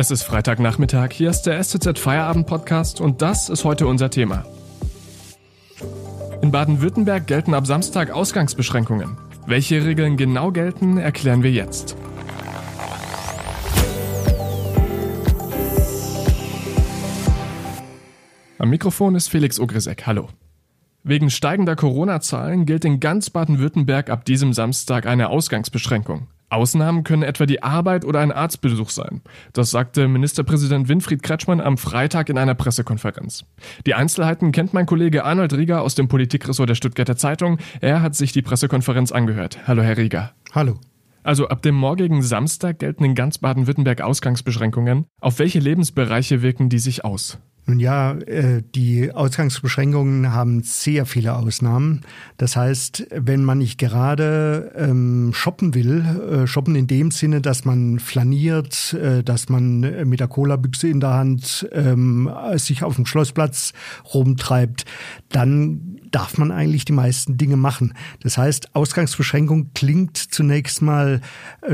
Es ist Freitagnachmittag, hier ist der STZ Feierabend Podcast und das ist heute unser Thema. In Baden-Württemberg gelten ab Samstag Ausgangsbeschränkungen. Welche Regeln genau gelten, erklären wir jetzt. Am Mikrofon ist Felix Ogrisek. Hallo. Wegen steigender Corona-Zahlen gilt in ganz Baden-Württemberg ab diesem Samstag eine Ausgangsbeschränkung. Ausnahmen können etwa die Arbeit oder ein Arztbesuch sein. Das sagte Ministerpräsident Winfried Kretschmann am Freitag in einer Pressekonferenz. Die Einzelheiten kennt mein Kollege Arnold Rieger aus dem Politikressort der Stuttgarter Zeitung. Er hat sich die Pressekonferenz angehört. Hallo, Herr Rieger. Hallo. Also ab dem morgigen Samstag gelten in ganz Baden-Württemberg Ausgangsbeschränkungen. Auf welche Lebensbereiche wirken die sich aus? Nun ja, äh, die Ausgangsbeschränkungen haben sehr viele Ausnahmen. Das heißt, wenn man nicht gerade ähm, shoppen will, äh, shoppen in dem Sinne, dass man flaniert, äh, dass man mit der Cola-Büchse in der Hand ähm, sich auf dem Schlossplatz rumtreibt, dann darf man eigentlich die meisten Dinge machen. Das heißt, Ausgangsbeschränkung klingt zunächst mal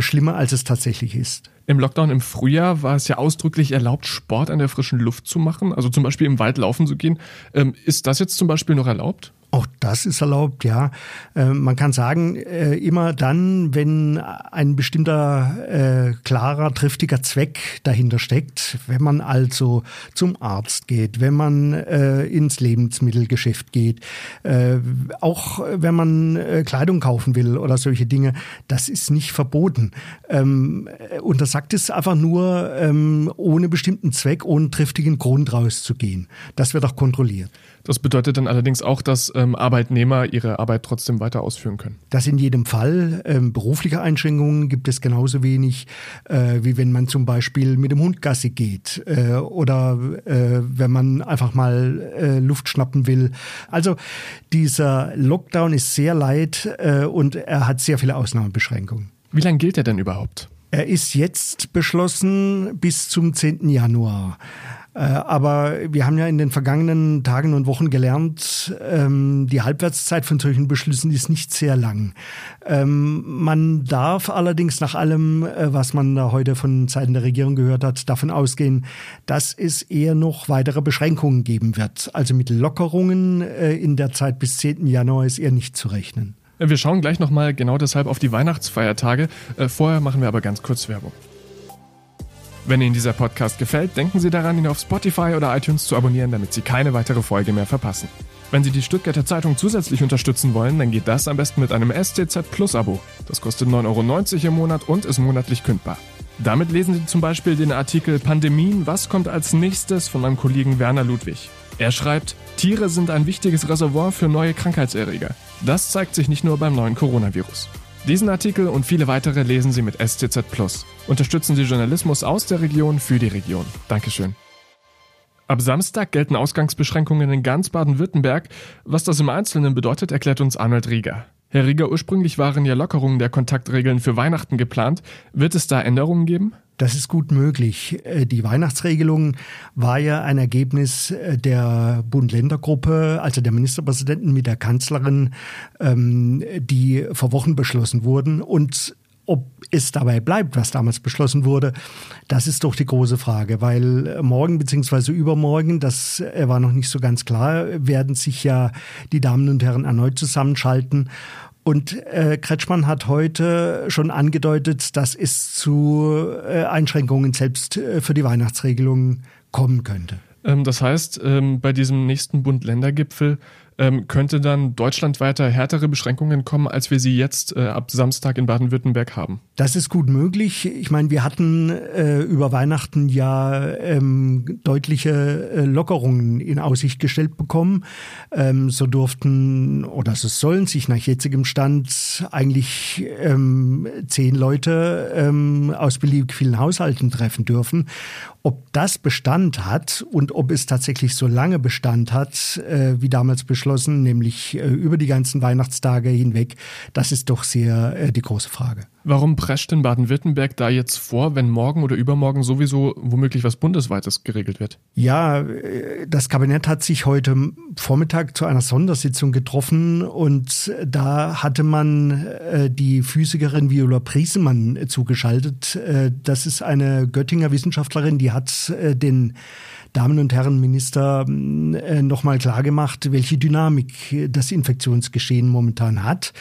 schlimmer, als es tatsächlich ist. Im Lockdown im Frühjahr war es ja ausdrücklich erlaubt, Sport an der frischen Luft zu machen, also zum Beispiel im Wald laufen zu gehen. Ähm, ist das jetzt zum Beispiel noch erlaubt? Auch das ist erlaubt, ja. Äh, man kann sagen, äh, immer dann, wenn ein bestimmter äh, klarer, triftiger Zweck dahinter steckt, wenn man also zum Arzt geht, wenn man äh, ins Lebensmittelgeschäft geht, äh, auch wenn man äh, Kleidung kaufen will oder solche Dinge, das ist nicht verboten. Ähm, untersagt es einfach nur, ähm, ohne bestimmten Zweck, ohne triftigen Grund rauszugehen. Das wird auch kontrolliert. Das bedeutet dann allerdings auch, dass ähm, Arbeitnehmer ihre Arbeit trotzdem weiter ausführen können. Das in jedem Fall. Ähm, berufliche Einschränkungen gibt es genauso wenig, äh, wie wenn man zum Beispiel mit dem Hund Gassi geht äh, oder äh, wenn man einfach mal äh, Luft schnappen will. Also dieser Lockdown ist sehr leid äh, und er hat sehr viele Ausnahmebeschränkungen. Wie lange gilt er denn überhaupt? Er ist jetzt beschlossen bis zum 10. Januar. Äh, aber wir haben ja in den vergangenen Tagen und Wochen gelernt, ähm, die Halbwertszeit von solchen Beschlüssen ist nicht sehr lang. Ähm, man darf allerdings nach allem, äh, was man da heute von Seiten der Regierung gehört hat, davon ausgehen, dass es eher noch weitere Beschränkungen geben wird. Also mit Lockerungen äh, in der Zeit bis 10. Januar ist eher nicht zu rechnen. Wir schauen gleich nochmal genau deshalb auf die Weihnachtsfeiertage. Vorher machen wir aber ganz kurz Werbung. Wenn Ihnen dieser Podcast gefällt, denken Sie daran, ihn auf Spotify oder iTunes zu abonnieren, damit Sie keine weitere Folge mehr verpassen. Wenn Sie die Stuttgarter Zeitung zusätzlich unterstützen wollen, dann geht das am besten mit einem STZ Plus Abo. Das kostet 9,90 Euro im Monat und ist monatlich kündbar. Damit lesen Sie zum Beispiel den Artikel Pandemien, was kommt als nächstes von meinem Kollegen Werner Ludwig. Er schreibt, Tiere sind ein wichtiges Reservoir für neue Krankheitserreger. Das zeigt sich nicht nur beim neuen Coronavirus. Diesen Artikel und viele weitere lesen Sie mit STZ Plus. Unterstützen Sie Journalismus aus der Region für die Region. Dankeschön. Ab Samstag gelten Ausgangsbeschränkungen in ganz Baden-Württemberg. Was das im Einzelnen bedeutet, erklärt uns Arnold Rieger. Herr Rieger, ursprünglich waren ja Lockerungen der Kontaktregeln für Weihnachten geplant. Wird es da Änderungen geben? Das ist gut möglich. Äh, die Weihnachtsregelung war ja ein Ergebnis äh, der Bund-Länder-Gruppe, also der Ministerpräsidenten mit der Kanzlerin, ähm, die vor Wochen beschlossen wurden. Und ob es dabei bleibt, was damals beschlossen wurde, das ist doch die große Frage, weil morgen bzw. übermorgen, das äh, war noch nicht so ganz klar, werden sich ja die Damen und Herren erneut zusammenschalten und äh, Kretschmann hat heute schon angedeutet, dass es zu äh, Einschränkungen selbst äh, für die Weihnachtsregelung kommen könnte. Ähm, das heißt, ähm, bei diesem nächsten Bund-Länder-Gipfel ähm, könnte dann deutschlandweiter härtere Beschränkungen kommen, als wir sie jetzt äh, ab Samstag in Baden-Württemberg haben? Das ist gut möglich. Ich meine, wir hatten äh, über Weihnachten ja ähm, deutliche äh, Lockerungen in Aussicht gestellt bekommen. Ähm, so durften oder so sollen sich nach jetzigem Stand eigentlich ähm, zehn Leute ähm, aus beliebig vielen Haushalten treffen dürfen. Ob das Bestand hat und ob es tatsächlich so lange Bestand hat, äh, wie damals beschlossen, geschlossen, nämlich äh, über die ganzen Weihnachtstage hinweg. Das ist doch sehr äh, die große Frage. Warum prescht denn Baden-Württemberg da jetzt vor, wenn morgen oder übermorgen sowieso womöglich was Bundesweites geregelt wird? Ja, äh, das Kabinett hat sich heute Vormittag zu einer Sondersitzung getroffen und da hatte man die Physikerin Viola Priesemann zugeschaltet. Das ist eine Göttinger Wissenschaftlerin, die hat den Damen und Herren Minister äh, nochmal klargemacht, welche Dynamik das Infektionsgeschehen momentan hat.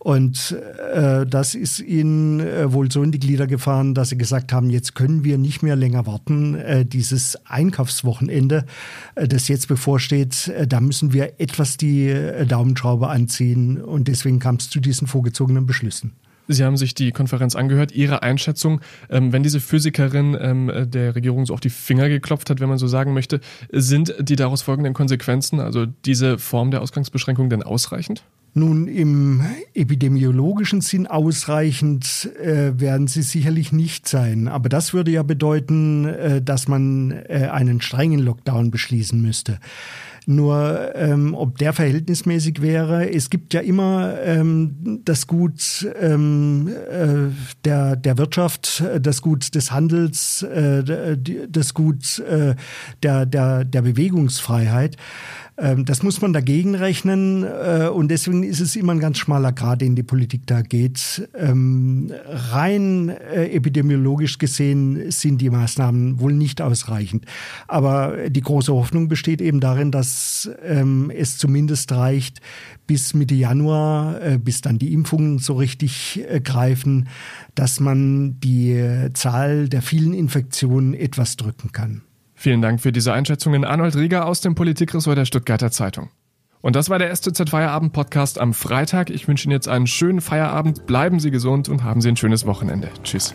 Und äh, das ist ihnen äh, wohl so in die Glieder gefahren, dass sie gesagt haben, jetzt können wir nicht mehr länger warten. Äh, dieses Einkaufswochenende, das jetzt bevorsteht, da müssen wir etwas die Daumenschraube anziehen. Und deswegen kam es zu diesen vorgezogenen Beschlüssen. Sie haben sich die Konferenz angehört. Ihre Einschätzung, ähm, wenn diese Physikerin ähm, der Regierung so auf die Finger geklopft hat, wenn man so sagen möchte, sind die daraus folgenden Konsequenzen, also diese Form der Ausgangsbeschränkung, denn ausreichend? Nun, im epidemiologischen Sinn ausreichend äh, werden sie sicherlich nicht sein. Aber das würde ja bedeuten, äh, dass man äh, einen strengen Lockdown beschließen müsste. Nur ähm, ob der verhältnismäßig wäre, es gibt ja immer ähm, das Gut ähm, äh, der, der Wirtschaft, das Gut des Handels, äh, das Gut äh, der, der, der Bewegungsfreiheit. Ähm, das muss man dagegen rechnen äh, und deswegen ist es immer ein ganz schmaler Grad, den die Politik da geht. Ähm, rein äh, epidemiologisch gesehen sind die Maßnahmen wohl nicht ausreichend. Aber die große Hoffnung besteht eben darin, dass ähm, es zumindest reicht, bis Mitte Januar, äh, bis dann die Impfungen so richtig greifen, dass man die Zahl der vielen Infektionen etwas drücken kann. Vielen Dank für diese Einschätzungen, Arnold Rieger aus dem Politikressort der Stuttgarter Zeitung. Und das war der STZ Feierabend Podcast am Freitag. Ich wünsche Ihnen jetzt einen schönen Feierabend, bleiben Sie gesund und haben Sie ein schönes Wochenende. Tschüss.